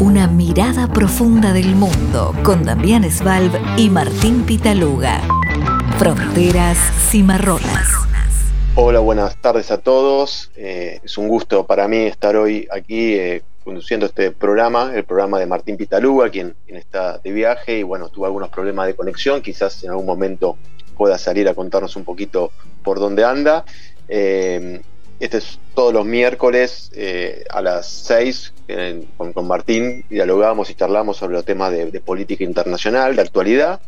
Una mirada profunda del mundo con Damián Svalb y Martín Pitaluga. Fronteras cimarronas. Hola, buenas tardes a todos. Eh, es un gusto para mí estar hoy aquí eh, conduciendo este programa, el programa de Martín Pitaluga, quien, está de viaje y bueno, tuvo algunos problemas de conexión. Quizás en algún momento pueda salir a contarnos un poquito por dónde anda. Eh, este es todos los miércoles eh, a las 6 con, Martín dialogamos y charlamos sobre los temas de, política internacional, de actualidad.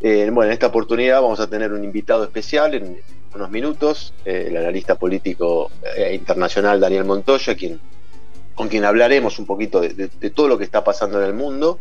Eh, bueno, en esta oportunidad vamos a tener un invitado especial en unos minutos, eh, el analista político internacional Daniel Montoya, con quien hablaremos un poquito de, todo lo que está pasando en el mundo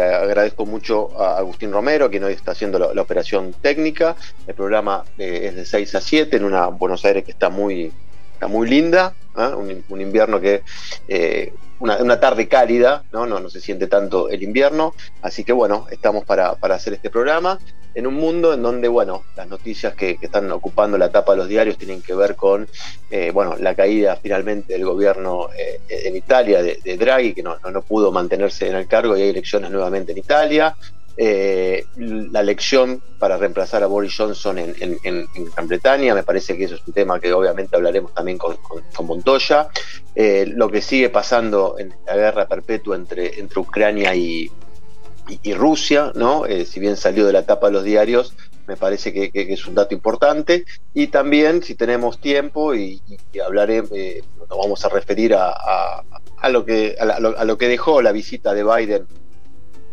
agradezco mucho a Agustín Romero, quien hoy está haciendo la, operación técnica. El programa eh, es de 6 a 7 en una Buenos Aires que está muy, está muy linda, ¿ah? un, invierno que eh, una, tarde cálida, ¿no? ¿no? se siente tanto el invierno, así que bueno, estamos para, hacer este programa en un mundo en donde, bueno, las noticias que, están ocupando la tapa de los diarios tienen que ver con, eh, bueno, la caída finalmente del gobierno eh, en Italia de, Draghi, que no, no, pudo mantenerse en el cargo y hay elecciones nuevamente en Italia, eh, la elección para reemplazar a Boris Johnson en, Gran Bretaña, me parece que eso es un tema que obviamente hablaremos también con, Montoya. Eh, lo que sigue pasando en la guerra perpetua entre, entre Ucrania y, Rusia, ¿no? Eh, si bien salió de la tapa de los diarios, me parece que, es un dato importante. Y también, si tenemos tiempo, y, hablaré, nos vamos a referir a, lo que, a lo que dejó la visita de Biden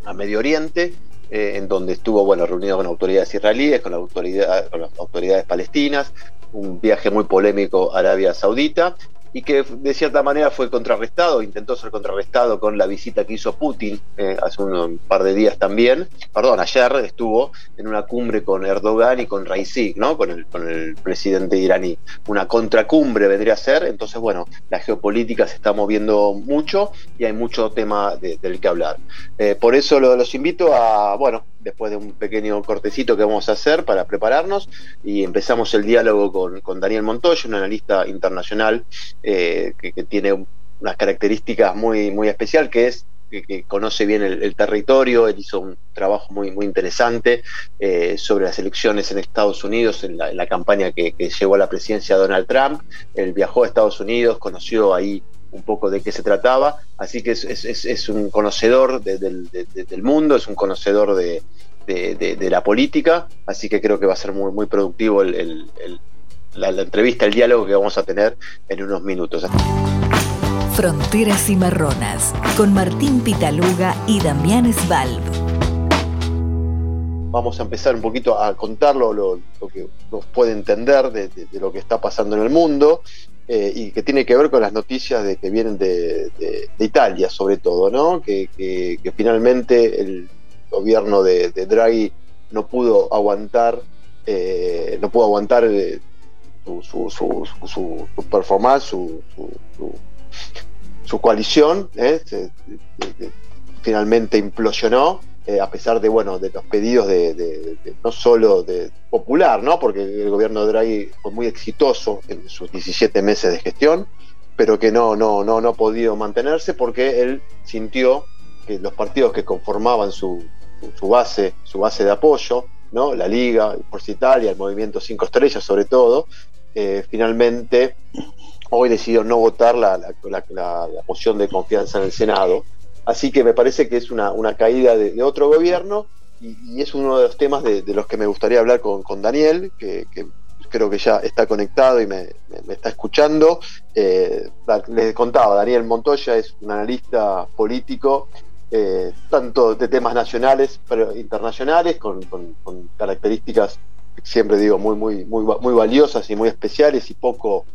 a Medio Oriente eh, en donde estuvo bueno, reunido con autoridades israelíes, con, con las autoridades palestinas, un viaje muy polémico a Arabia Saudita, y que de cierta manera fue contrarrestado, intentó ser contrarrestado con la visita que hizo Putin eh, hace un par de días también, perdón, ayer estuvo en una cumbre con Erdogan y con Raisi, ¿no? con, el, con el presidente iraní. Una contracumbre vendría a ser, entonces bueno, la geopolítica se está moviendo mucho y hay mucho tema del que hablar. Eh, por eso los invito a, bueno, después de un pequeño cortecito que vamos a hacer para prepararnos y empezamos el diálogo con, con Daniel Montoya, un analista internacional eh, que, tiene unas características muy, muy especial, que es que, conoce bien el, territorio, él hizo un trabajo muy, muy interesante eh, sobre las elecciones en Estados Unidos, en la, campaña que, que, llevó a la presidencia Donald Trump, él viajó a Estados Unidos, conoció ahí un poco de qué se trataba, así que es, un conocedor del mundo, es un conocedor de, la política, así que creo que va a ser muy, muy productivo el, la, entrevista, el diálogo que vamos a tener en unos minutos. Fronteras y Marronas, con Martín Pitaluga y Damián Svalb. Vamos a empezar un poquito a contarlo, lo, que nos puede entender de, lo que está pasando en el mundo eh, y que tiene que ver con las noticias de que vienen de, Italia, sobre todo, ¿no? Que, finalmente el gobierno de, Draghi no pudo aguantar, eh, no pudo aguantar eh, su, su, su, su, performance, su, su, coalición, ¿eh? finalmente implosionó, eh, a pesar de bueno de los pedidos de, no solo de popular, ¿no? porque el gobierno de Draghi fue muy exitoso en sus 17 meses de gestión, pero que no, no, no, no ha podido mantenerse porque él sintió que los partidos que conformaban su, su base, su base de apoyo, ¿no? la Liga, por Italia, el Movimiento Cinco Estrellas sobre todo, eh, finalmente hoy decidió no votar la, la, moción de confianza en el Senado. Así que me parece que es una, caída de, otro gobierno y, es uno de los temas de, los que me gustaría hablar con, Daniel, que, creo que ya está conectado y me, está escuchando. Eh, les contaba, Daniel Montoya es un analista político, eh, tanto de temas nacionales, pero internacionales, con, características siempre digo, muy, muy, muy, muy valiosas y muy especiales y poco,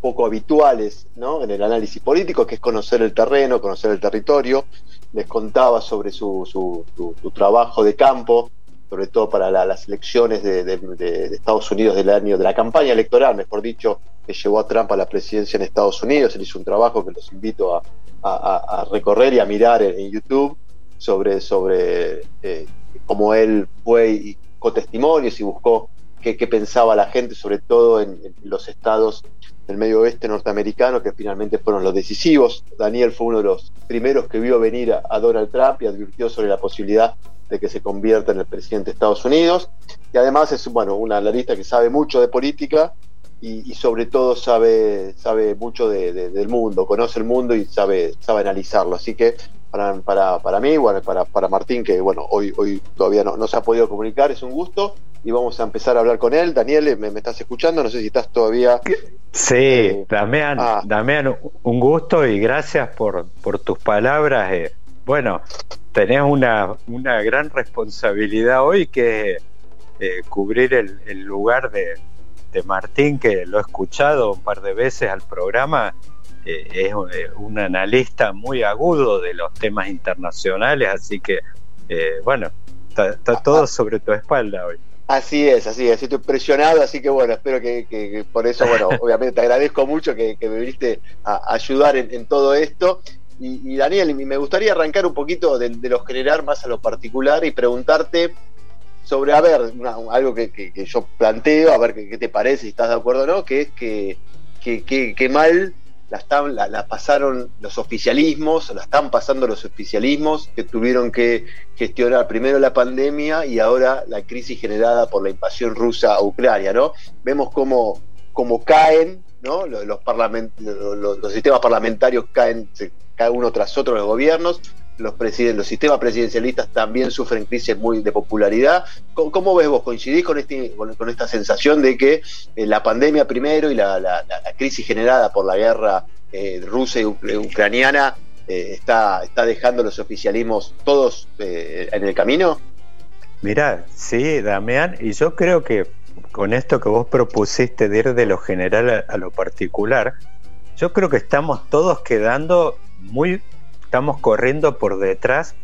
poco habituales ¿no? en el análisis político, que es conocer el terreno, conocer el territorio. Les contaba sobre su, su, trabajo de campo, sobre todo para las elecciones de, Estados Unidos del año, de la campaña electoral, mejor dicho, que llevó a Trump a la presidencia en Estados Unidos. Él hizo un trabajo que los invito a, a, recorrer y a mirar en, YouTube sobre, sobre eh, cómo él fue y testimonios y buscó qué, pensaba la gente, sobre todo en, los estados del medio oeste norteamericano, que finalmente fueron los decisivos. Daniel fue uno de los primeros que vio venir a, Donald Trump y advirtió sobre la posibilidad de que se convierta en el presidente de Estados Unidos. Y además es bueno, una analista que sabe mucho de política y, sobre todo sabe, sabe mucho del mundo, conoce el mundo y sabe, sabe analizarlo. Así que para, para, para mí, bueno, para, para Martín, que bueno, hoy, hoy todavía no, no se ha podido comunicar, es un gusto y vamos a empezar a hablar con él. Daniel, ¿me, estás escuchando? No sé si estás todavía... Sí, eh, Damián, ah. Damián, un gusto y gracias por, por tus palabras. Eh. bueno, tenés una, una gran responsabilidad hoy que es eh, cubrir el, el lugar de, de Martín, que lo he escuchado un par de veces al programa, eh, es un analista muy agudo de los temas internacionales, así que, eh, bueno, está, todo sobre tu espalda hoy. Así es, así es, estoy presionado, así que bueno, espero que, por eso, bueno, obviamente te agradezco mucho que, me viniste a ayudar en, todo esto. Y, Daniel, me gustaría arrancar un poquito de, de, lo general más a lo particular y preguntarte sobre, a ver, algo que, yo planteo, a ver qué, te parece, si estás de acuerdo o no, que es que, que, mal la, están, la, pasaron los oficialismos, la están pasando los oficialismos que tuvieron que gestionar primero la pandemia y ahora la crisis generada por la invasión rusa a Ucrania, ¿no? Vemos cómo, cómo caen, ¿no? Los, los, los, sistemas parlamentarios caen, cada uno tras otro los gobiernos, los, los sistemas presidencialistas también sufren crisis muy de popularidad. ¿Cómo, ves vos? ¿Coincidís con, este, esta sensación de que eh, la pandemia primero y la, crisis generada por la guerra eh, rusa y ucraniana eh, está, está dejando los oficialismos todos en el camino? Mirá, sí, Damián, y yo creo que con esto que vos propusiste de ir de lo general a lo particular, yo creo que estamos todos quedando muy estamos corriendo por detrás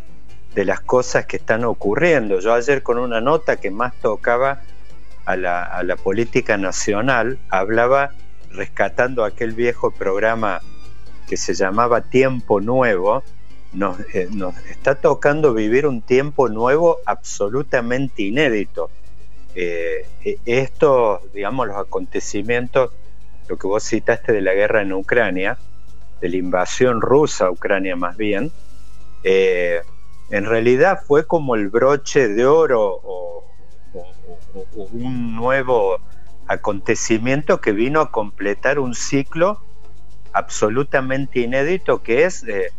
de las cosas que están ocurriendo. Yo ayer con una nota que más tocaba a la, política nacional, hablaba rescatando aquel viejo programa que se llamaba Tiempo Nuevo, nos, eh, está tocando vivir un tiempo nuevo absolutamente inédito. Eh, e, estos, digamos, los acontecimientos, lo que vos citaste de la guerra en Ucrania, de la invasión rusa a Ucrania más bien, eh, en realidad fue como el broche de oro o, un nuevo acontecimiento que vino a completar un ciclo absolutamente inédito que es, eh,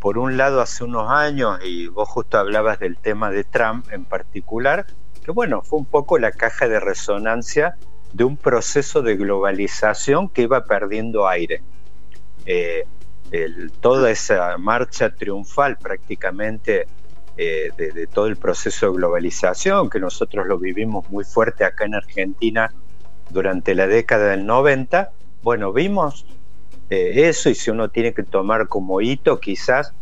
por un lado, hace unos años, y vos justo hablabas del tema de Trump en particular, que bueno, fue un poco la caja de resonancia de un proceso de globalización que iba perdiendo aire. Eh, toda esa marcha triunfal prácticamente eh, de, todo el proceso de globalización, que nosotros lo vivimos muy fuerte acá en Argentina durante la década del 90, bueno, vimos eh, eso y si uno tiene que tomar como hito quizás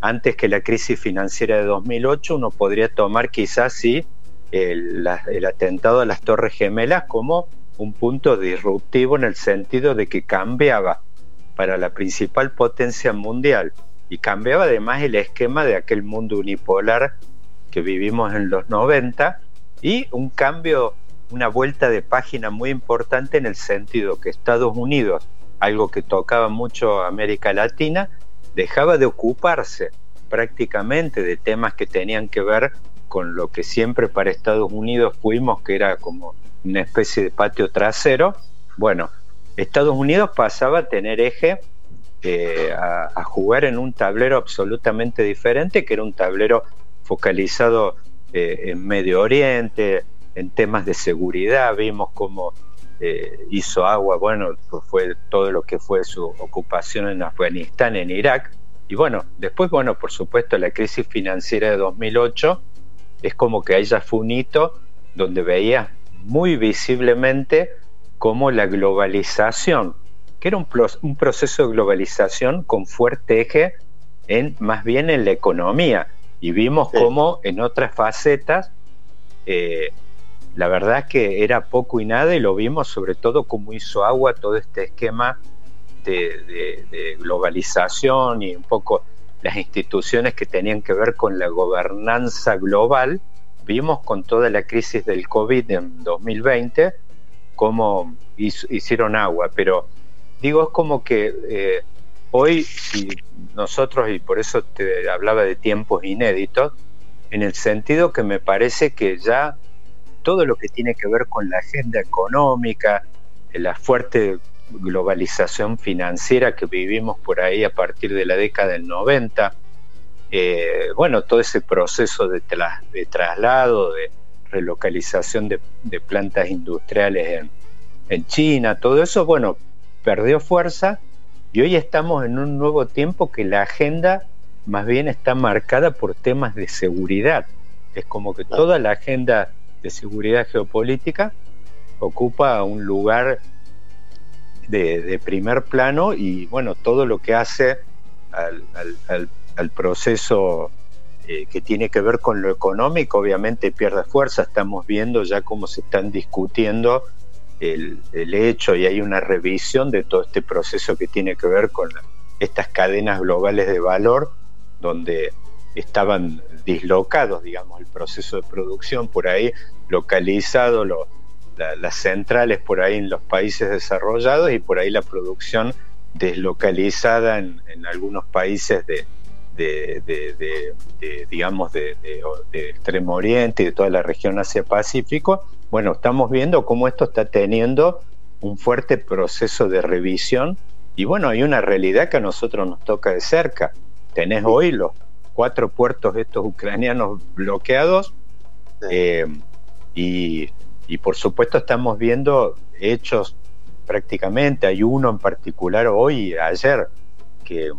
antes que la crisis financiera de 2008, uno podría tomar quizás sí el atentado a las Torres Gemelas como un punto disruptivo en el sentido de que cambiaba para la principal potencia mundial y cambiaba además el esquema de aquel mundo unipolar que vivimos en los 90 y un cambio, una vuelta de página muy importante en el sentido que Estados Unidos, algo que tocaba mucho América Latina, dejaba de ocuparse prácticamente de temas que tenían que ver con lo que siempre para Estados Unidos fuimos, que era como una especie de patio trasero. Bueno, Estados Unidos pasaba a tener eje eh, a, jugar en un tablero absolutamente diferente, que era un tablero focalizado eh, en Medio Oriente, en temas de seguridad, vimos cómo eh, hizo agua, bueno, fue todo lo que fue su ocupación en Afganistán, en Irak, y bueno, después, bueno, por supuesto, la crisis financiera de 2008 es como que ella fue un hito donde veía muy visiblemente como la globalización, que era un, un proceso de globalización con fuerte eje en más bien en la economía. Y vimos cómo en otras facetas, eh, la verdad es que era poco y nada, y lo vimos sobre todo como hizo agua todo este esquema de, globalización y un poco las instituciones que tenían que ver con la gobernanza global, vimos con toda la crisis del COVID en 2020 cómo hicieron agua, pero digo, es como que eh, hoy, si nosotros, y por eso te hablaba de tiempos inéditos, en el sentido que me parece que ya todo lo que tiene que ver con la agenda económica, la fuerte globalización financiera que vivimos por ahí a partir de la década del 90, eh, bueno, todo ese proceso de traslado, de relocalización de, plantas industriales en, China, todo eso, bueno, perdió fuerza y hoy estamos en un nuevo tiempo que la agenda más bien está marcada por temas de seguridad. Es como que toda la agenda de seguridad geopolítica ocupa un lugar de, primer plano y bueno, todo lo que hace al, proceso eh, que tiene que ver con lo económico obviamente pierde fuerza. Estamos viendo ya cómo se están discutiendo el, hecho y hay una revisión de todo este proceso que tiene que ver con estas cadenas globales de valor donde estaban dislocados, digamos, el proceso de producción por ahí, localizado las centrales por ahí en los países desarrollados y por ahí la producción deslocalizada en, algunos países de, digamos de, Extremo Oriente y de toda la región Asia-Pacífico, bueno, estamos viendo cómo esto está teniendo un fuerte proceso de revisión y bueno, hay una realidad que a nosotros nos toca de cerca. Tenés hoy los cuatro puertos estos ucranianos bloqueados eh, y y por supuesto estamos viendo hechos prácticamente, hay uno en particular hoy, ayer, que,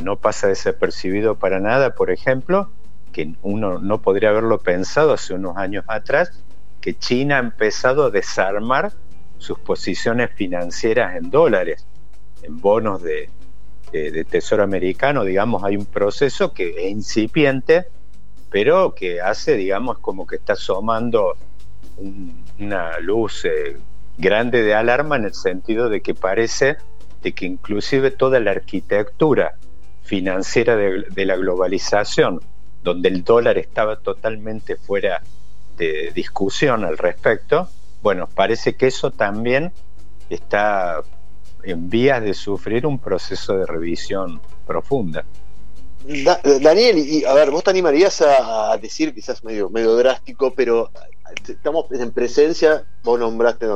no pasa desapercibido para nada, por ejemplo, que uno no podría haberlo pensado hace unos años atrás, que China ha empezado a desarmar sus posiciones financieras en dólares, en bonos de, tesoro americano, digamos, hay un proceso que es incipiente, pero que hace, digamos, como que está asomando una luz eh, grande de alarma en el sentido de que parece de que inclusive toda la arquitectura financiera de, la globalización, donde el dólar estaba totalmente fuera de discusión al respecto, bueno, parece que eso también está en vías de sufrir un proceso de revisión profunda. Daniel, y a ver, vos te animarías a, a decir, quizás medio, medio drástico, pero estamos en presencia, vos nombraste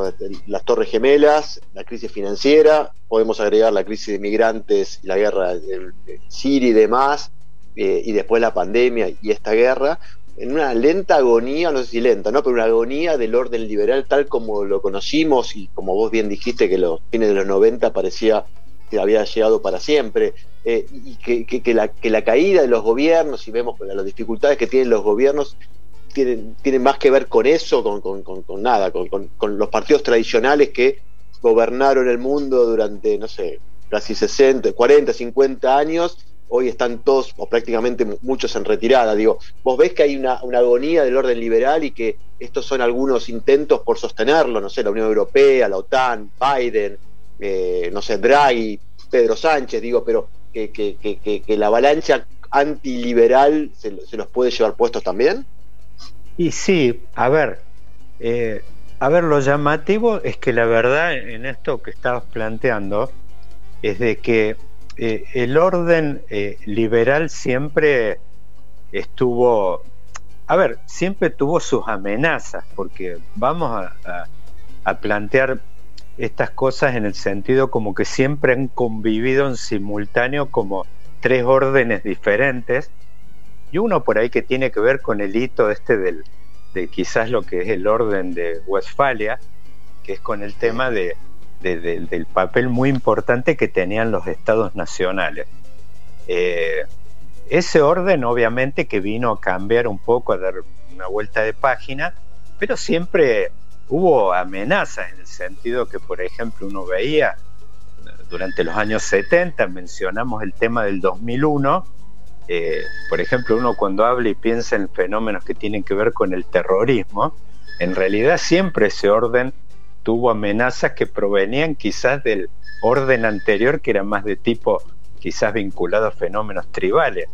las Torres Gemelas, la crisis financiera, podemos agregar la crisis de migrantes, la guerra de Siria y demás, eh, y después la pandemia y esta guerra, en una lenta agonía, no sé si lenta, ¿no? pero una agonía del orden liberal tal como lo conocimos y como vos bien dijiste que los fines de los 90 parecía que había llegado para siempre, eh, y que, la, que la caída de los gobiernos, y vemos las dificultades que tienen los gobiernos, tienen, tienen más que ver con eso, con, con, nada, con, los partidos tradicionales que gobernaron el mundo durante, no sé, casi 60, 40, 50 años, hoy están todos, o prácticamente muchos en retirada. Digo, vos ves que hay una, agonía del orden liberal y que estos son algunos intentos por sostenerlo, no sé, la Unión Europea, la OTAN, Biden, eh, no sé, Draghi, Pedro Sánchez, digo, pero que, que, la avalancha antiliberal se, se los puede llevar puestos también. Y sí, a ver, eh, a ver, lo llamativo es que la verdad en esto que estabas planteando es de que eh, el orden liberal siempre estuvo, a ver, siempre tuvo sus amenazas, porque vamos a plantear estas cosas en el sentido como que siempre han convivido en simultáneo como tres órdenes diferentes y uno por ahí que tiene que ver con el hito este del, de quizás lo que es el orden de Westfalia, que es con el tema de, del papel muy importante que tenían los estados nacionales. Eh, ese orden obviamente que vino a cambiar un poco, a dar una vuelta de página, pero siempre hubo amenazas en el sentido que, por ejemplo, uno veía durante los años 70, mencionamos el tema del 2001, eh, por ejemplo, uno cuando habla y piensa en fenómenos que tienen que ver con el terrorismo, en realidad siempre ese orden tuvo amenazas que provenían quizás del orden anterior, que era más de tipo quizás vinculado a fenómenos tribales.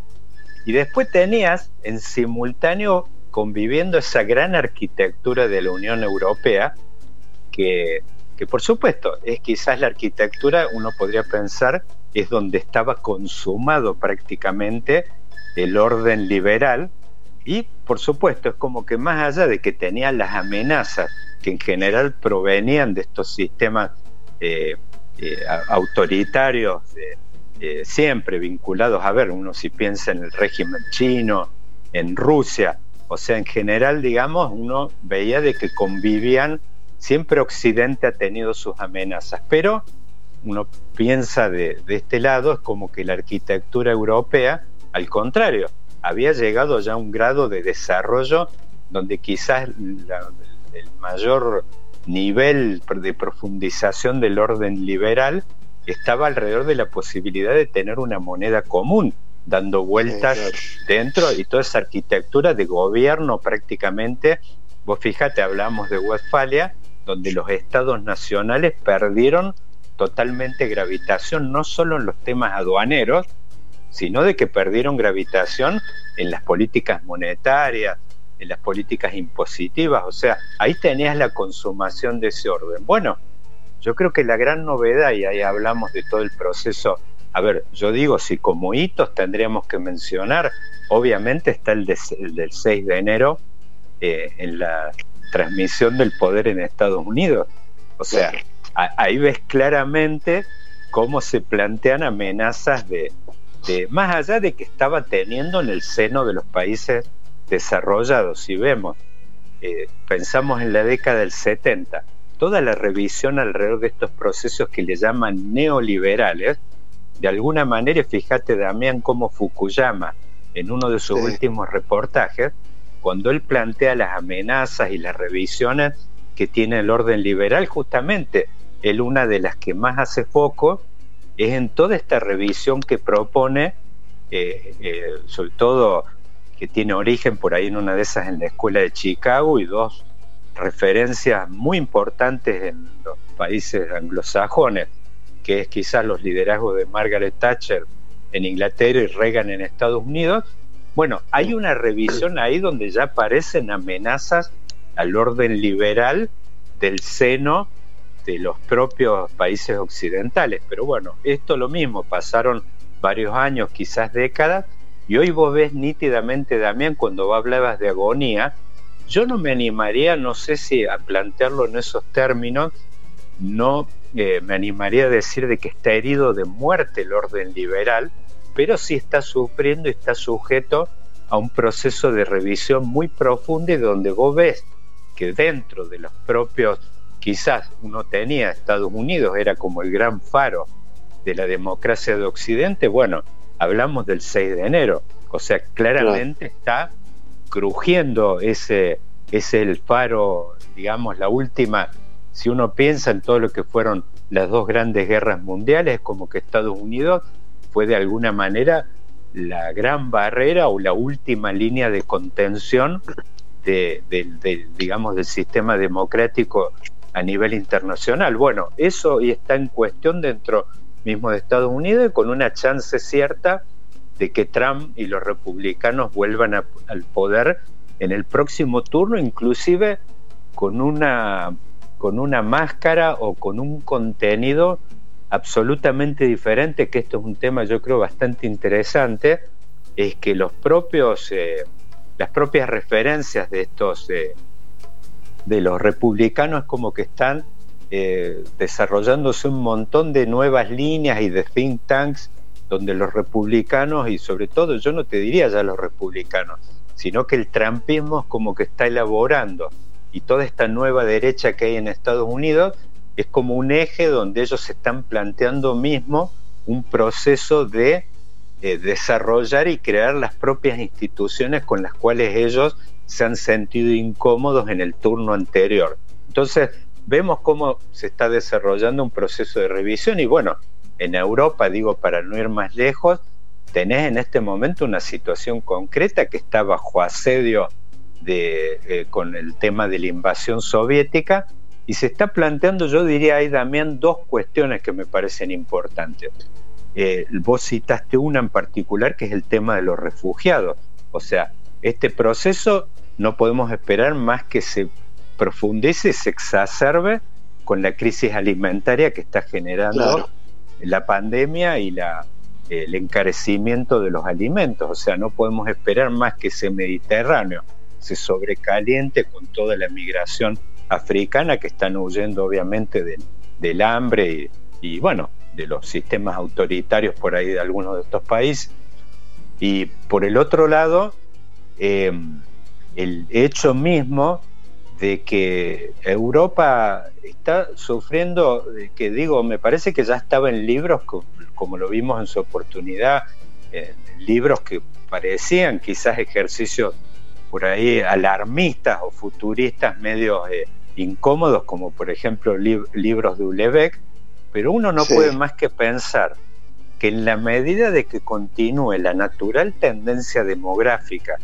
Y después tenías en simultáneo conviviendo esa gran arquitectura de la Unión Europea, que, que por supuesto es quizás la arquitectura, uno podría pensar, es donde estaba consumado prácticamente el orden liberal. Y por supuesto es como que más allá de que tenía las amenazas que en general provenían de estos sistemas eh, eh, autoritarios, eh, siempre vinculados, a ver, uno si piensa en el régimen chino, en Rusia, o sea, en general, digamos, uno veía de que convivían, siempre Occidente ha tenido sus amenazas, pero uno piensa de, este lado, es como que la arquitectura europea, al contrario, había llegado ya a un grado de desarrollo donde quizás el mayor nivel de profundización del orden liberal estaba alrededor de la posibilidad de tener una moneda común, dando vueltas dentro y toda esa arquitectura de gobierno prácticamente. Vos fíjate, hablamos de Westfalia, donde los estados nacionales perdieron totalmente gravitación, no solo en los temas aduaneros, sino de que perdieron gravitación en las políticas monetarias, en las políticas impositivas, o sea, ahí tenías la consumación de ese orden. Bueno, yo creo que la gran novedad, y ahí hablamos de todo el proceso, a ver, yo digo, si como hitos tendríamos que mencionar, obviamente está el, del 6 de enero eh, en la transmisión del poder en Estados Unidos. O sea, ahí ves claramente cómo se plantean amenazas de, más allá de que estaba teniendo en el seno de los países desarrollados. Si vemos, eh, pensamos en la década del 70, toda la revisión alrededor de estos procesos que le llaman neoliberales, de alguna manera, fíjate Damián cómo Fukuyama, en uno de sus últimos reportajes, cuando él plantea las amenazas y las revisiones que tiene el orden liberal, justamente él una de las que más hace foco es en toda esta revisión que propone, eh, eh, sobre todo que tiene origen por ahí en una de esas en la escuela de Chicago y dos referencias muy importantes en los países anglosajones, que es quizás los liderazgos de Margaret Thatcher en Inglaterra y Reagan en Estados Unidos. Bueno, hay una revisión ahí donde ya aparecen amenazas al orden liberal del seno de los propios países occidentales. Pero bueno, esto lo mismo, pasaron varios años, quizás décadas, y hoy vos ves nítidamente, Damián, cuando hablabas de agonía, yo no me animaría, no sé si a plantearlo en esos términos, no eh, me animaría a decir de que está herido de muerte el orden liberal, pero sí está sufriendo y está sujeto a un proceso de revisión muy profundo y donde vos ves que dentro de los propios, quizás uno tenía Estados Unidos, era como el gran faro de la democracia de Occidente, bueno, hablamos del 6 de enero, o sea, claramente está crujiendo ese, ese el faro, digamos, la última, si uno piensa en todo lo que fueron las dos grandes guerras mundiales, como que Estados Unidos fue de alguna manera la gran barrera o la última línea de contención digamos, del sistema democrático a nivel internacional. Bueno, eso está en cuestión dentro mismo de Estados Unidos y con una chance cierta de que Trump y los republicanos vuelvan al poder en el próximo turno, inclusive con una, con una máscara o con un contenido absolutamente diferente, que esto es un tema yo creo bastante interesante, es que los propios, eh, las propias referencias de estos, eh, de los republicanos como que están eh, desarrollándose un montón de nuevas líneas y de think tanks donde los republicanos, y sobre todo yo no te diría ya los republicanos, sino que el trampismo es como que está elaborando y toda esta nueva derecha que hay en Estados Unidos es como un eje donde ellos están planteando mismo un proceso de desarrollar y crear las propias instituciones con las cuales ellos se han sentido incómodos en el turno anterior. Entonces, vemos cómo se está desarrollando un proceso de revisión y bueno, en Europa, digo, para no ir más lejos, tenés en este momento una situación concreta que está bajo asedio de, eh, con el tema de la invasión soviética y se está planteando, yo diría ahí también dos cuestiones que me parecen importantes. Eh, vos citaste una en particular que es el tema de los refugiados. O sea, este proceso no podemos esperar más que se profundice, se exacerbe con la crisis alimentaria que está generando la pandemia y la, el encarecimiento de los alimentos. O sea, no podemos esperar más que ese Mediterráneo se sobrecaliente con toda la migración africana que están huyendo obviamente del, hambre y, bueno, de los sistemas autoritarios por ahí de algunos de estos países. Y por el otro lado, eh, el hecho mismo de que Europa está sufriendo, que digo, me parece que ya estaba en libros, como, lo vimos en su oportunidad, libros que parecían quizás ejercicios por ahí alarmistas o futuristas medio eh, incómodos, como por ejemplo libros de Ulebeck, pero uno no puede más que pensar que en la medida de que continúe la natural tendencia demográfica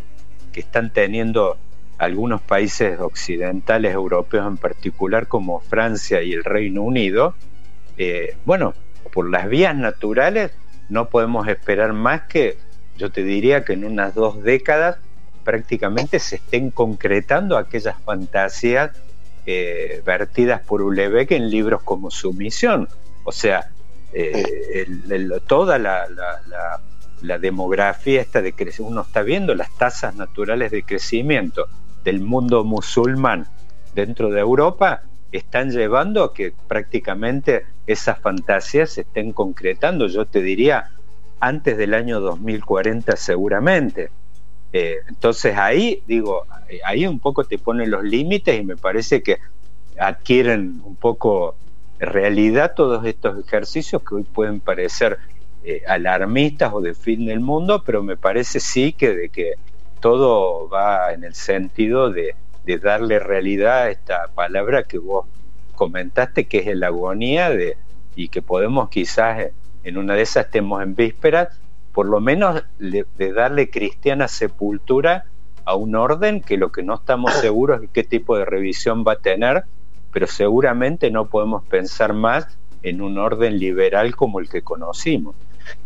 que están teniendo algunos países occidentales europeos en particular, como Francia y el Reino Unido, eh, bueno, por las vías naturales no podemos esperar más que, yo te diría que en unas dos décadas prácticamente se estén concretando aquellas fantasías eh, vertidas por Ulebeck en libros como Sumisión. O sea, eh, toda la, demografía esta de crecimiento, uno está viendo las tasas naturales de crecimiento del mundo musulmán dentro de Europa, están llevando a que prácticamente esas fantasías se estén concretando, yo te diría, antes del año 2040 seguramente. Eh, entonces ahí, digo, eh, ahí un poco te ponen los límites y me parece que adquieren un poco realidad todos estos ejercicios que hoy pueden parecer eh, alarmistas o de fin del mundo, pero me parece sí que de que todo va en el sentido de, darle realidad a esta palabra que vos comentaste, que es la agonía de, y que podemos quizás en una de esas estemos en vísperas por lo menos de darle cristiana sepultura a un orden que lo que no estamos seguros es qué tipo de revisión va a tener, pero seguramente no podemos pensar más en un orden liberal como el que conocimos.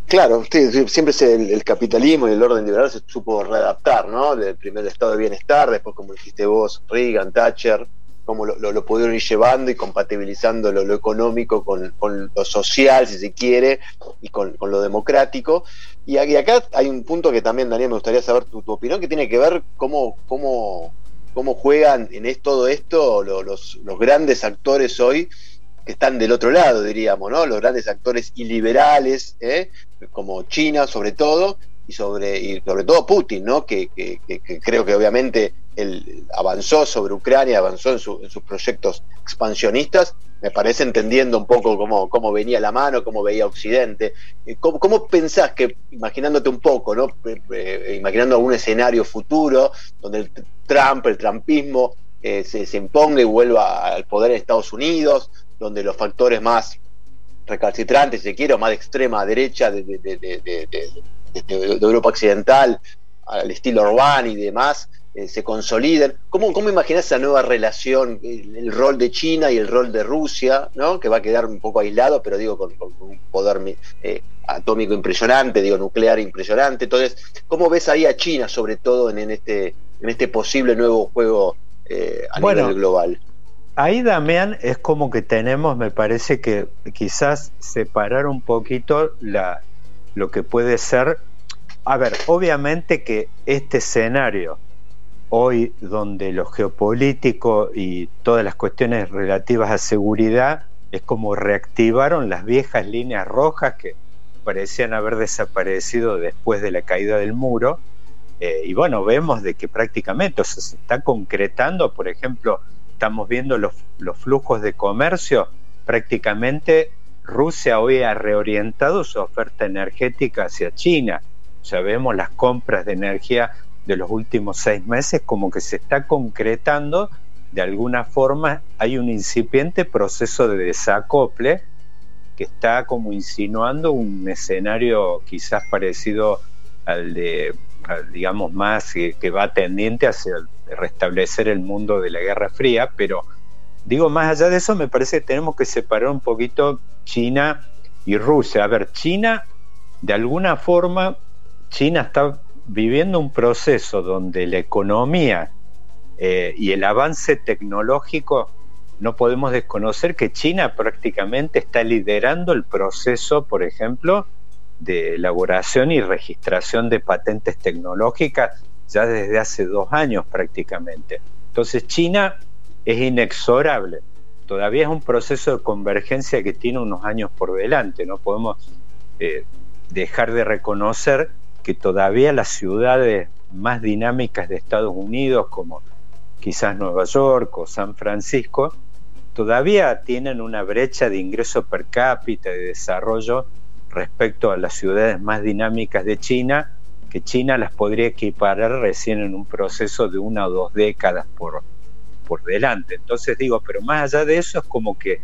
Claro, siempre el, el, capitalismo y el orden liberal se supo readaptar, ¿no? Del primer estado de bienestar, después como dijiste vos, Reagan, Thatcher, cómo lo, pudieron ir llevando y compatibilizando lo, económico con, lo social, si se quiere, y con, lo democrático. Y aquí, acá hay un punto que también, Daniel, me gustaría saber tu, opinión, que tiene que ver cómo, cómo, cómo juegan en todo esto los, los grandes actores hoy que están del otro lado, diríamos, ¿no? Los grandes actores iliberales, ¿eh? como China sobre todo, y sobre, y sobre todo Putin, ¿no? Que, creo que obviamente él avanzó sobre Ucrania, avanzó en, sus proyectos expansionistas, me parece entendiendo un poco cómo, venía la mano, cómo veía Occidente. Eh, ¿Cómo, cómo pensás que, imaginándote un poco, ¿no? Eh, imaginando algún escenario futuro donde el Trump, el trumpismo, eh, se, se, imponga y vuelva al poder en Estados Unidos, donde los factores más recalcitrantes, si quiero, más de extrema derecha de, de, Europa Occidental, al estilo Orbán y demás, eh, se consoliden. ¿Cómo, ¿Cómo imaginas esa nueva relación, el, rol de China y el rol de Rusia, ¿no? que va a quedar un poco aislado, pero digo, con, un poder eh, atómico impresionante, digo, nuclear impresionante? Entonces, ¿cómo ves ahí a China, sobre todo en, este, en este posible nuevo juego eh, a nivel global? Ahí, Damián, es como que tenemos, me parece que quizás separar un poquito la, lo que puede ser, a ver, obviamente que este escenario hoy donde lo geopolítico y todas las cuestiones relativas a seguridad es como reactivaron las viejas líneas rojas que parecían haber desaparecido después de la caída del muro. Eh, y bueno, vemos de que prácticamente se está concretando, por ejemplo, estamos viendo los, los flujos de comercio prácticamente Rusia hoy ha reorientado su oferta energética hacia China. Ya vemos las compras de energía de los últimos seis meses como que se está concretando de alguna forma hay un incipiente proceso de desacople que está como insinuando un escenario quizás parecido al de, digamos, más que, que va tendiente hacia restablecer el mundo de la Guerra Fría, pero Digo, más allá de eso, me parece que tenemos que separar un poquito China y Rusia. A ver, China, de alguna forma, China está viviendo un proceso donde la economía eh, y el avance tecnológico, no podemos desconocer que China prácticamente está liderando el proceso, por ejemplo, de elaboración y registración de patentes tecnológicas ya desde hace dos años prácticamente. Entonces China es inexorable. Todavía es un proceso de convergencia que tiene unos años por delante. No podemos eh, dejar de reconocer que todavía las ciudades más dinámicas de Estados Unidos, como quizás Nueva York o San Francisco, todavía tienen una brecha de ingreso per cápita, de desarrollo respecto a las ciudades más dinámicas de China, que China las podría equiparar recién en un proceso de una o dos décadas por, por delante. Entonces digo, pero más allá de eso es como que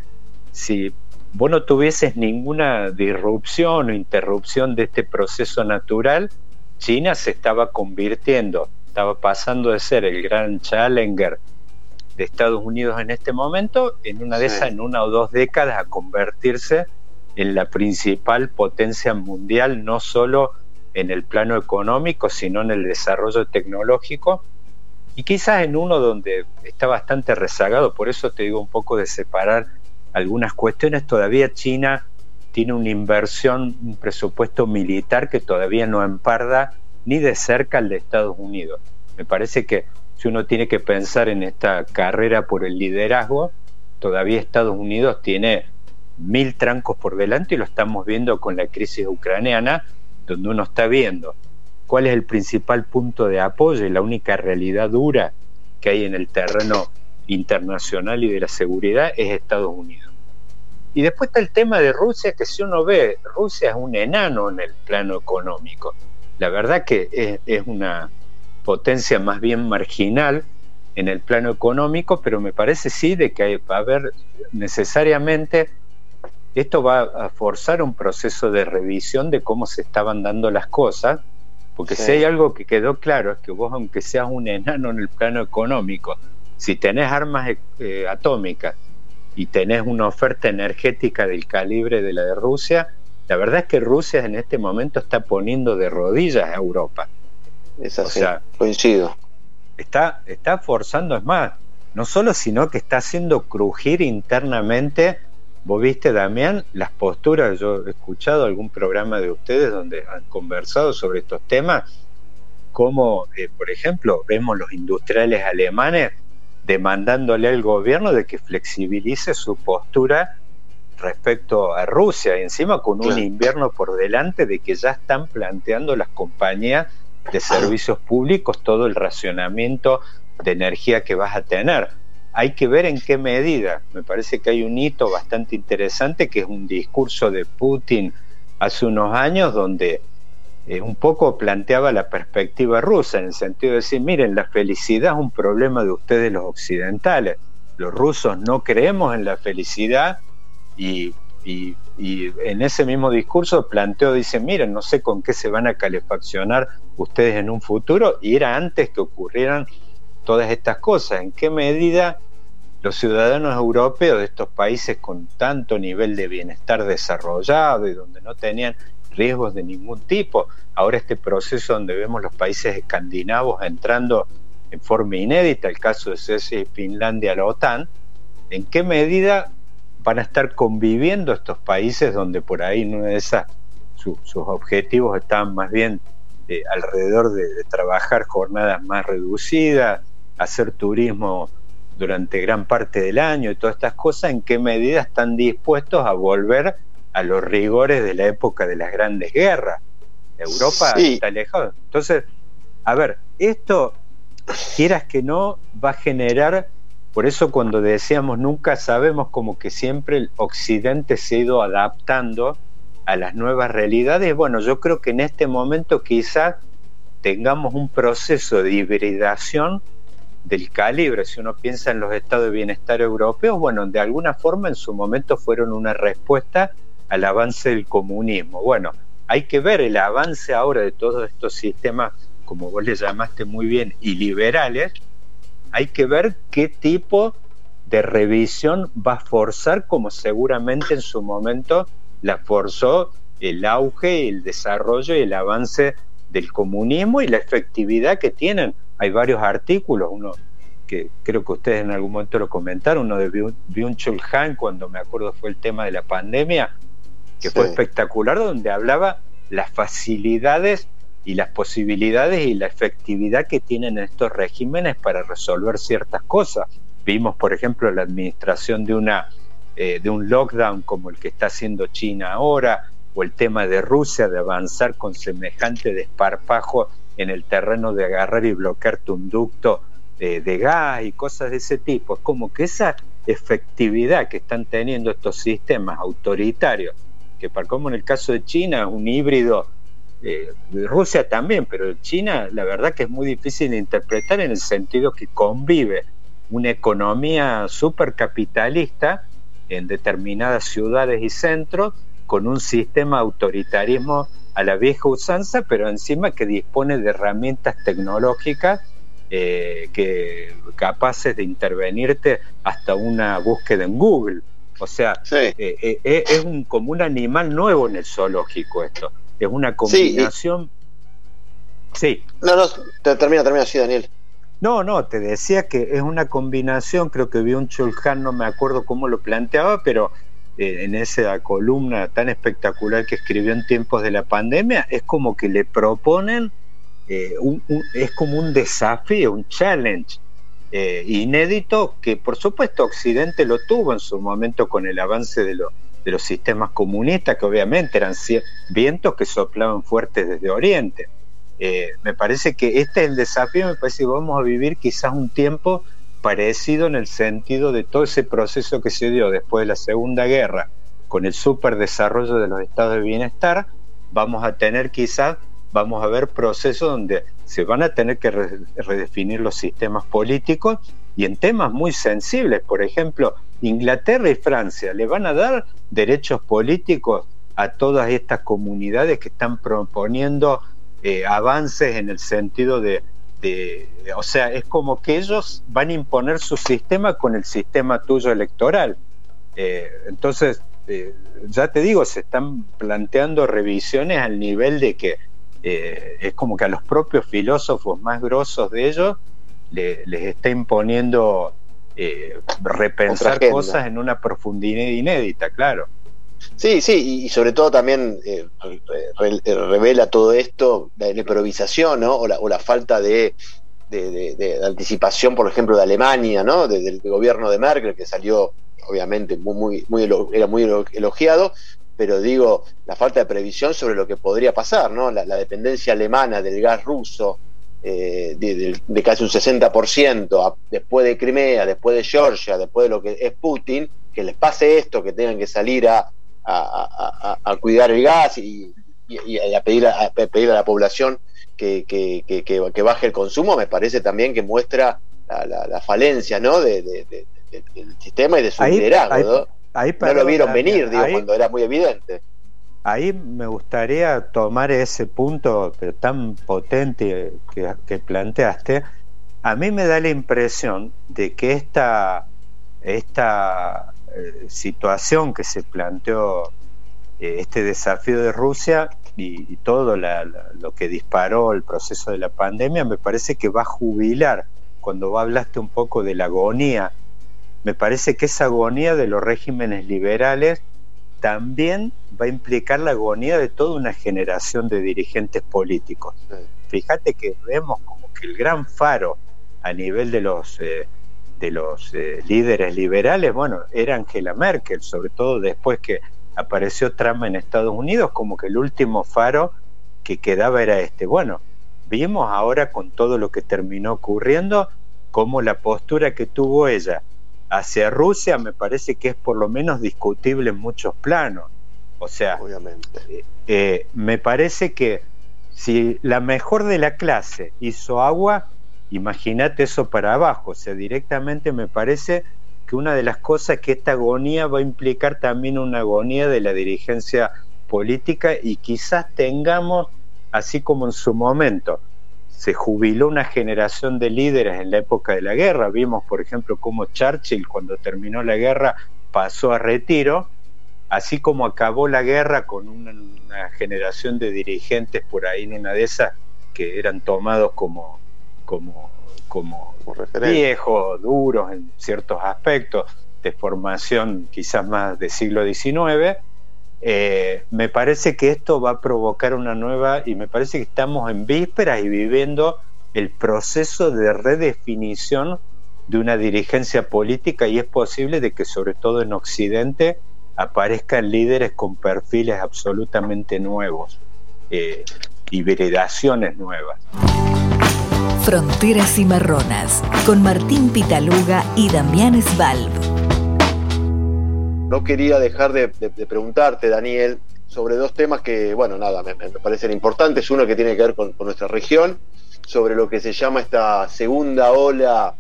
si vos no tuvieses ninguna disrupción o interrupción de este proceso natural, China se estaba convirtiendo, estaba pasando de ser el gran challenger de Estados Unidos en este momento, en una de esas, en una o dos décadas, a convertirse en la principal potencia mundial, no solo en el plano económico, sino en el desarrollo tecnológico, y quizás en uno donde está bastante rezagado, por eso te digo un poco de separar algunas cuestiones, todavía China tiene una inversión, un presupuesto militar que todavía no emparda ni de cerca al de Estados Unidos. Me parece que si uno tiene que pensar en esta carrera por el liderazgo, todavía Estados Unidos tiene mil trancos por delante y lo estamos viendo con la crisis ucraniana, donde uno está viendo cuál es el principal punto de apoyo y la única realidad dura que hay en el terreno internacional y de la seguridad es Estados Unidos. Y después está el tema de Rusia, que si uno ve, Rusia es un enano en el plano económico. La verdad que es, es una potencia más bien marginal en el plano económico, pero me parece sí de que va a haber necesariamente esto va a forzar un proceso de revisión de cómo se estaban dando las cosas, porque si hay algo que quedó claro es que vos, aunque seas un enano en el plano económico, si tenés armas eh, atómicas y tenés una oferta energética del calibre de la de Rusia, la verdad es que Rusia en este momento está poniendo de rodillas a Europa. Es así, coincido. Está, está forzando, es más, no solo, sino que está haciendo crujir internamente Vos viste, Damián, las posturas, yo he escuchado algún programa de ustedes donde han conversado sobre estos temas, como, eh, por ejemplo, vemos los industriales alemanes demandándole al gobierno de que flexibilice su postura respecto a Rusia, y encima con un invierno por delante de que ya están planteando las compañías de servicios públicos todo el racionamiento de energía que vas a tener hay que ver en qué medida. Me parece que hay un hito bastante interesante que es un discurso de Putin hace unos años donde eh, un poco planteaba la perspectiva rusa en el sentido de decir, miren, la felicidad es un problema de ustedes los occidentales. Los rusos no creemos en la felicidad y, y, y en ese mismo discurso planteó, dice, miren, no sé con qué se van a calefaccionar ustedes en un futuro y era antes que ocurrieran todas estas cosas, en qué medida los ciudadanos europeos de estos países con tanto nivel de bienestar desarrollado y donde no tenían riesgos de ningún tipo, ahora este proceso donde vemos los países escandinavos entrando en forma inédita, el caso de Suecia y Finlandia a la OTAN, ¿en qué medida van a estar conviviendo estos países donde por ahí una de esas sus objetivos estaban más bien eh, alrededor de trabajar jornadas más reducidas, hacer turismo durante gran parte del año y todas estas cosas, en qué medida están dispuestos a volver a los rigores de la época de las grandes guerras. Europa está alejado. Entonces, a ver, esto, quieras que no, va a generar, por eso cuando decíamos nunca sabemos como que siempre el Occidente se ha ido adaptando a las nuevas realidades, bueno, yo creo que en este momento quizás tengamos un proceso de hibridación del calibre, si uno piensa en los estados de bienestar europeos, bueno, de alguna forma en su momento fueron una respuesta al avance del comunismo. Bueno, hay que ver el avance ahora de todos estos sistemas, como vos le llamaste muy bien, y liberales, hay que ver qué tipo de revisión va a forzar, como seguramente en su momento la forzó el auge, el desarrollo y el avance del comunismo y la efectividad que tienen hay varios artículos, uno que creo que ustedes en algún momento lo comentaron, uno de Byung-Chul Han, cuando me acuerdo fue el tema de la pandemia, que fue espectacular, donde hablaba las facilidades y las posibilidades y la efectividad que tienen estos regímenes para resolver ciertas cosas. Vimos, por ejemplo, la administración de, una, eh, de un lockdown como el que está haciendo China ahora, o el tema de Rusia de avanzar con semejante desparpajo en el terreno de agarrar y bloquear un ducto de, de gas y cosas de ese tipo. Es como que esa efectividad que están teniendo estos sistemas autoritarios, que como en el caso de China, un híbrido eh, Rusia también, pero China la verdad que es muy difícil de interpretar en el sentido que convive una economía supercapitalista en determinadas ciudades y centros con un sistema autoritarismo a la vieja usanza, pero encima que dispone de herramientas tecnológicas eh, que capaces de intervenirte hasta una búsqueda en Google. O sea, eh, es un, como un animal nuevo en el zoológico esto es una combinación. Sí. No, no, termina, termina así, Daniel. No, no, te decía que es una combinación, creo que vi un Chulhan, no me acuerdo cómo lo planteaba, pero eh, en esa columna tan espectacular que escribió en tiempos de la pandemia, es como que le proponen, eh, es como un desafío, un challenge eh, inédito que por supuesto Occidente lo tuvo en su momento con el avance de, lo, de los sistemas comunistas, que obviamente eran vientos que soplaban fuertes desde Oriente. Eh, me parece que este es el desafío, me parece que vamos a vivir quizás un tiempo parecido en el sentido de todo ese proceso que se dio después de la Segunda Guerra, con el superdesarrollo de los estados de bienestar, vamos a tener quizás, vamos a ver procesos donde se van a tener que redefinir los sistemas políticos y en temas muy sensibles, por ejemplo, Inglaterra y Francia le van a dar derechos políticos a todas estas comunidades que están proponiendo eh, avances en el sentido de, o sea, es como que ellos van a imponer su sistema con el sistema tuyo electoral. Eh, entonces, eh, ya te digo, se están planteando revisiones al nivel de que es como que a los propios filósofos más grosos de ellos les está imponiendo eh, repensar cosas en una profundidad inédita, claro. Sí, sí, y sobre todo también eh, revela todo esto la, improvisación, ¿no? O la, falta de, anticipación, por ejemplo, de Alemania, ¿no? del gobierno de Merkel, que salió, obviamente, muy, muy, era muy elogiado, pero digo, la falta de previsión sobre lo que podría pasar, ¿no? La, dependencia alemana del gas ruso, eh, de, casi un 60% después de Crimea, después de Georgia, después de lo que es Putin, que les pase esto, que tengan que salir a, a, cuidar el gas y, a, pedir a, pedir a la población que, que, que, baje el consumo, me parece también que muestra la, falencia ¿no? De, del sistema y de su liderazgo. ¿no? Lo vieron venir, digo, cuando era muy evidente ahí me gustaría tomar ese punto tan potente que, planteaste. A mí me da la impresión de que esta, esta eh, situación que se planteó, eh, este desafío de Rusia y, todo lo que disparó el proceso de la pandemia, me parece que va a jubilar. Cuando hablaste un poco de la agonía, me parece que esa agonía de los regímenes liberales también va a implicar la agonía de toda una generación de dirigentes políticos. Fíjate que vemos como que el gran faro a nivel de los, eh, de los eh, líderes liberales, bueno, era Angela Merkel, sobre todo después que apareció Trump en Estados Unidos, como que el último faro que quedaba era este. Bueno, vimos ahora con todo lo que terminó ocurriendo, como la postura que tuvo ella hacia Rusia me parece que es por lo menos discutible en muchos planos. O sea, Obviamente. Eh, eh, me parece que si la mejor de la clase hizo agua, imagínate eso para abajo. O sea, directamente me parece que una de las cosas que esta agonía va a implicar también una agonía de la dirigencia política y quizás tengamos, así como en su momento, se jubiló una generación de líderes en la época de la guerra. Vimos, por ejemplo, cómo Churchill, cuando terminó la guerra, pasó a retiro, así como acabó la guerra con una, generación de dirigentes por ahí en una de esas que eran tomados como, como como viejos, duros en ciertos aspectos, de formación quizás más del siglo XIX, eh, me parece que esto va a provocar una nueva, y me parece que estamos en vísperas y viviendo el proceso de redefinición de una dirigencia política y es posible de que sobre todo en Occidente aparezcan líderes con perfiles absolutamente nuevos, eh, hibridaciones nuevas. Fronteras y Marronas, con Martín Pitaluga y Damián Svalb. No quería dejar de, preguntarte, Daniel, sobre dos temas que, bueno, nada, me, parecen importantes. Uno que tiene que ver con, nuestra región, sobre lo que se llama esta segunda ola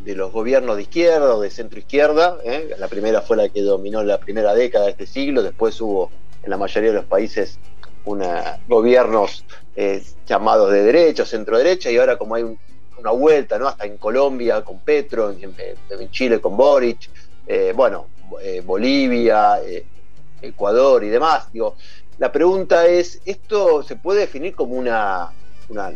de los gobiernos de izquierda o de centro izquierda. ¿eh? La primera fue la que dominó la primera década de este siglo, después hubo en la mayoría de los países gobiernos eh, llamados de derecha centro derecha y ahora como hay una vuelta, ¿no? Hasta en Colombia con Petro, en, Chile con Boric, eh, bueno, eh, Bolivia, Ecuador y demás. Digo, la pregunta es, ¿esto se puede definir como una,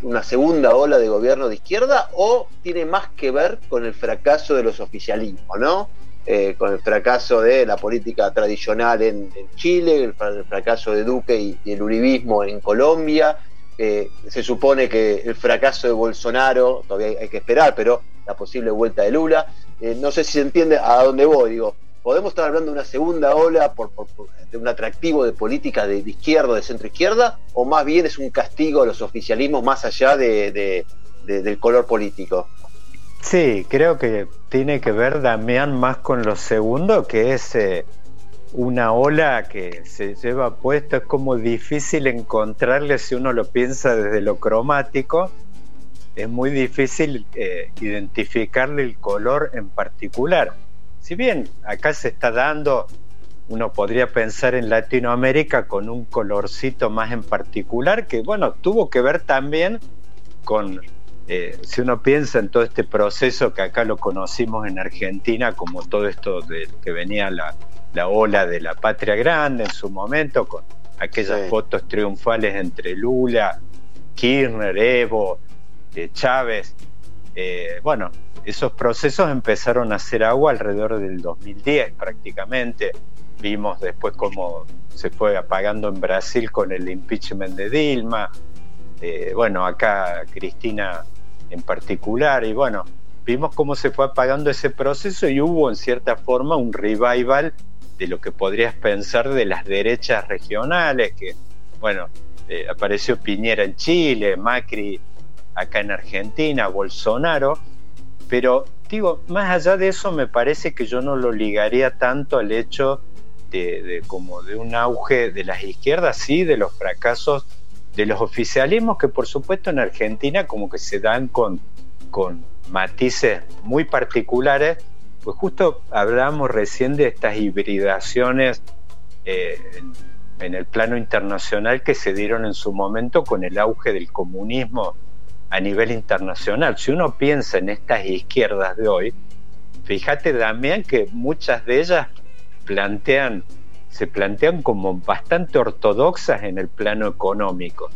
una, segunda ola de gobierno de izquierda o tiene más que ver con el fracaso de los oficialismos, ¿no? Eh, con el fracaso de la política tradicional en, Chile, el, fracaso de Duque y, el uribismo en Colombia. Eh, se supone que el fracaso de Bolsonaro, todavía hay que esperar, pero la posible vuelta de Lula. Eh, no sé si se entiende a dónde voy. Digo, ¿podemos estar hablando de una segunda ola por, de un atractivo de política de, izquierda, de centro izquierda, o más bien es un castigo a los oficialismos más allá de, del color político? Sí, creo que tiene que ver Damián más con lo segundo, que es eh, una ola que se lleva puesto, es como difícil encontrarle si uno lo piensa desde lo cromático, es muy difícil eh, identificarle el color en particular. Si bien acá se está dando, uno podría pensar en Latinoamérica con un colorcito más en particular, que bueno, tuvo que ver también con eh, si uno piensa en todo este proceso que acá lo conocimos en Argentina, como todo esto de que venía la, ola de la patria grande en su momento, con aquellas fotos triunfales entre Lula, Kirchner, Evo, eh, Chávez, eh, bueno, esos procesos empezaron a hacer agua alrededor del 2010 prácticamente. Vimos después cómo se fue apagando en Brasil con el impeachment de Dilma. bueno, acá Cristina en particular. Y bueno, vimos cómo se fue apagando ese proceso y hubo en cierta forma un revival de lo que podrías pensar de las derechas regionales, que bueno, eh, apareció Piñera en Chile, Macri acá en Argentina, Bolsonaro, pero digo, más allá de eso me parece que yo no lo ligaría tanto al hecho de, como de un auge de las izquierdas, sí, de los fracasos de los oficialismos que por supuesto en Argentina como que se dan con, con matices muy particulares, pues justo hablamos recién de estas hibridaciones eh, en, el plano internacional que se dieron en su momento con el auge del comunismo a nivel internacional. Si uno piensa en estas izquierdas de hoy, fíjate también que muchas de ellas plantean se plantean como bastante ortodoxas en el plano económico.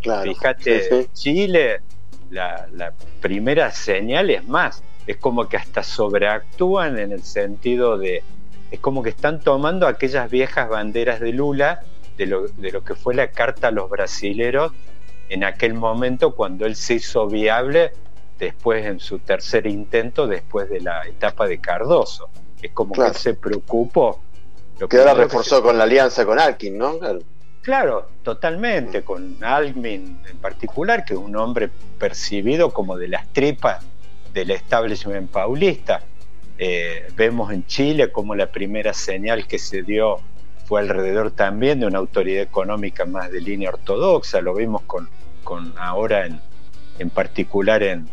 Fíjate, Chile, la, primera señal es más, es como que hasta sobreactúan en el sentido de, es como que están tomando aquellas viejas banderas de Lula, de lo, de lo que fue la carta a los brasileros en aquel momento cuando él se hizo viable después en su tercer intento, después de la etapa de Cardoso. Es como que él se preocupó que ahora reforzó con la alianza con Alkin, ¿no? Claro. totalmente, con Alkin en particular, que es un hombre percibido como de las tripas del establishment paulista. Eh, vemos en Chile como la primera señal que se dio fue alrededor también de una autoridad económica más de línea ortodoxa, lo vimos con, con ahora en, en particular en,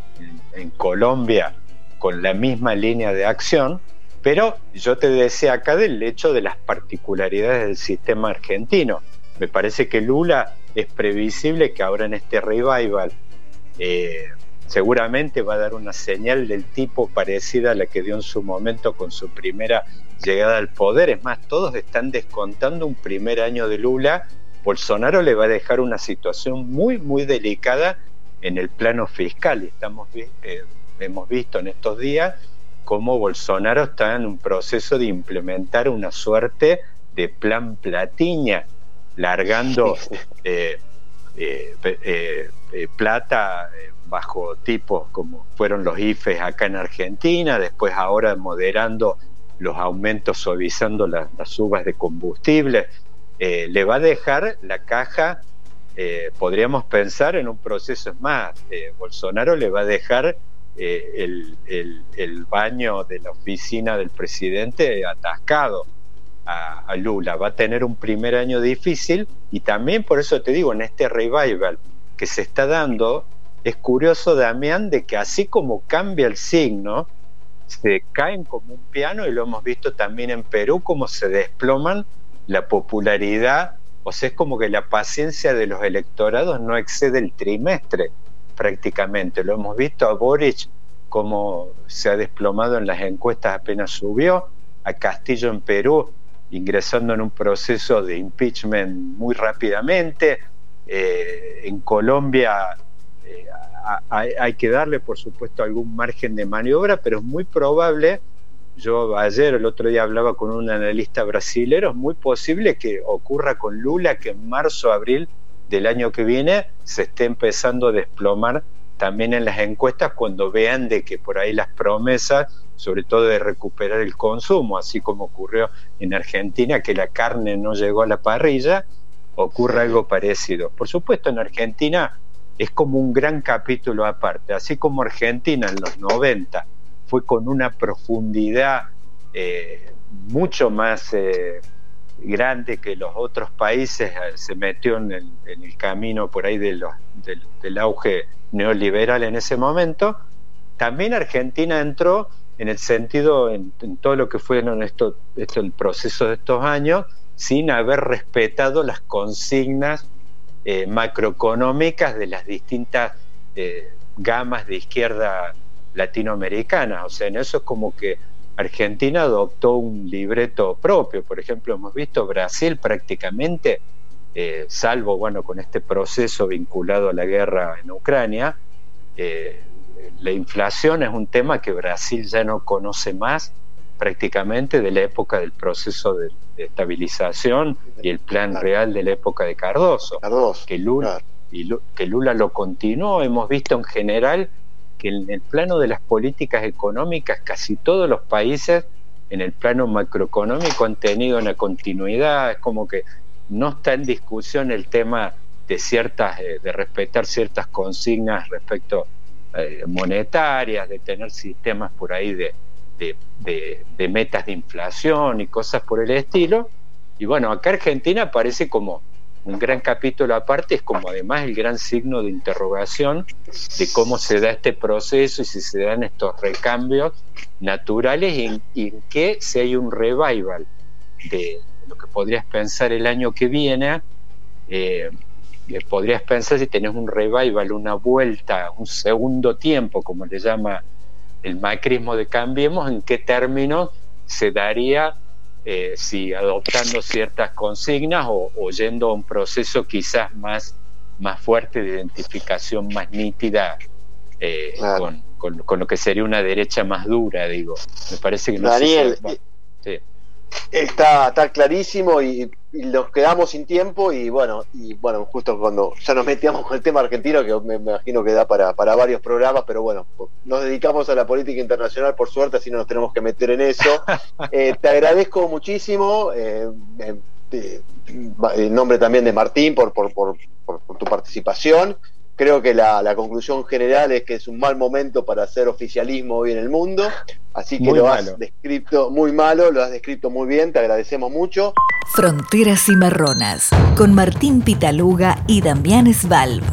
en Colombia, con la misma línea de acción, pero yo te decía acá del hecho de las particularidades del sistema argentino. Me parece que Lula es previsible que ahora en este revival eh, seguramente va a dar una señal del tipo parecida a la que dio en su momento con su primera llegada al poder. Es más, todos están descontando un primer año de Lula. Bolsonaro le va a dejar una situación muy, muy delicada en el plano fiscal. Estamos, eh, hemos visto en estos días cómo Bolsonaro está en un proceso de implementar una suerte de plan platiña, largando eh, eh, plata bajo tipos como fueron los IFES acá en Argentina, después ahora moderando los aumentos, suavizando las, las subas de combustible, le va a dejar la caja eh, podríamos pensar en un proceso más. Eh, Bolsonaro le va a dejar eh, el, baño de la oficina del presidente atascado a, Lula. Va a tener un primer año difícil y también por eso te digo, en este revival que se está dando, es curioso, Damián, de que así como cambia el signo, se caen como un piano y lo hemos visto también en Perú, como se desploman la popularidad o sea, es como que la paciencia de los electorados no excede el trimestre prácticamente. Lo hemos visto a Boric como se ha desplomado en las encuestas apenas subió, a Castillo en Perú ingresando en un proceso de impeachment muy rápidamente, eh, en Colombia eh, hay, que darle por supuesto algún margen de maniobra, pero es muy probable yo ayer, el otro día hablaba con un analista brasilero, es muy posible que ocurra con Lula que en marzo, abril del año que viene se esté empezando a desplomar también en las encuestas cuando vean de que por ahí las promesas, sobre todo de recuperar el consumo, así como ocurrió en Argentina, que la carne no llegó a la parrilla, ocurre algo parecido. Por supuesto, en Argentina es como un gran capítulo aparte, así como Argentina en los 90 fue con una profundidad eh, mucho más eh, grande que los otros países, eh, se metió en el, camino por ahí del, auge neoliberal en ese momento. También Argentina entró en el sentido, en, todo lo que fue esto, esto, el proceso de estos años, sin haber respetado las consignas macroeconómicas de las distintas gamas de izquierda latinoamericanas. O sea, en eso es como que Argentina adoptó un libreto propio. Por ejemplo, hemos visto Brasil prácticamente, eh, salvo bueno, con este proceso vinculado a la guerra en Ucrania, eh, la inflación es un tema que Brasil ya no conoce más prácticamente de la época del proceso de, estabilización y el plan real de la época de Cardoso. que, Lula, y, que Lula lo continuó. Hemos visto en general que en el plano de las políticas económicas casi todos los países en el plano macroeconómico han tenido una continuidad, es como que no está en discusión el tema de ciertas, eh, de respetar ciertas consignas respecto eh, monetarias, de tener sistemas por ahí de, de, metas de inflación y cosas por el estilo. Y bueno, acá Argentina parece como un gran capítulo aparte es como además el gran signo de interrogación de cómo se da este proceso y si se dan estos recambios naturales y, en qué si hay un revival de lo que podrías pensar el año que viene, eh, podrías pensar si tenés un revival, una vuelta, un segundo tiempo, como le llama el macrismo de Cambiemos, en qué términos se daría eh, si adoptando ciertas consignas o, yendo a un proceso quizás más, más fuerte de identificación más nítida eh, con, lo que sería una derecha más dura, digo. Me parece que no Daniel, sí. Está, está clarísimo y, nos quedamos sin tiempo y bueno, y bueno, justo cuando ya nos metíamos con el tema argentino, que me, imagino que da para, para, varios programas, pero bueno, nos dedicamos a la política internacional por suerte, así no nos tenemos que meter en eso. Eh, te agradezco muchísimo, eh, en nombre también de Martín por, por, por, por tu participación creo que la, conclusión general es que es un mal momento para hacer oficialismo hoy en el mundo, así que lo has descrito muy malo, lo has descrito muy bien, te agradecemos mucho. Fronteras y Marronas, con Martín Pitaluga y Damián Svalb.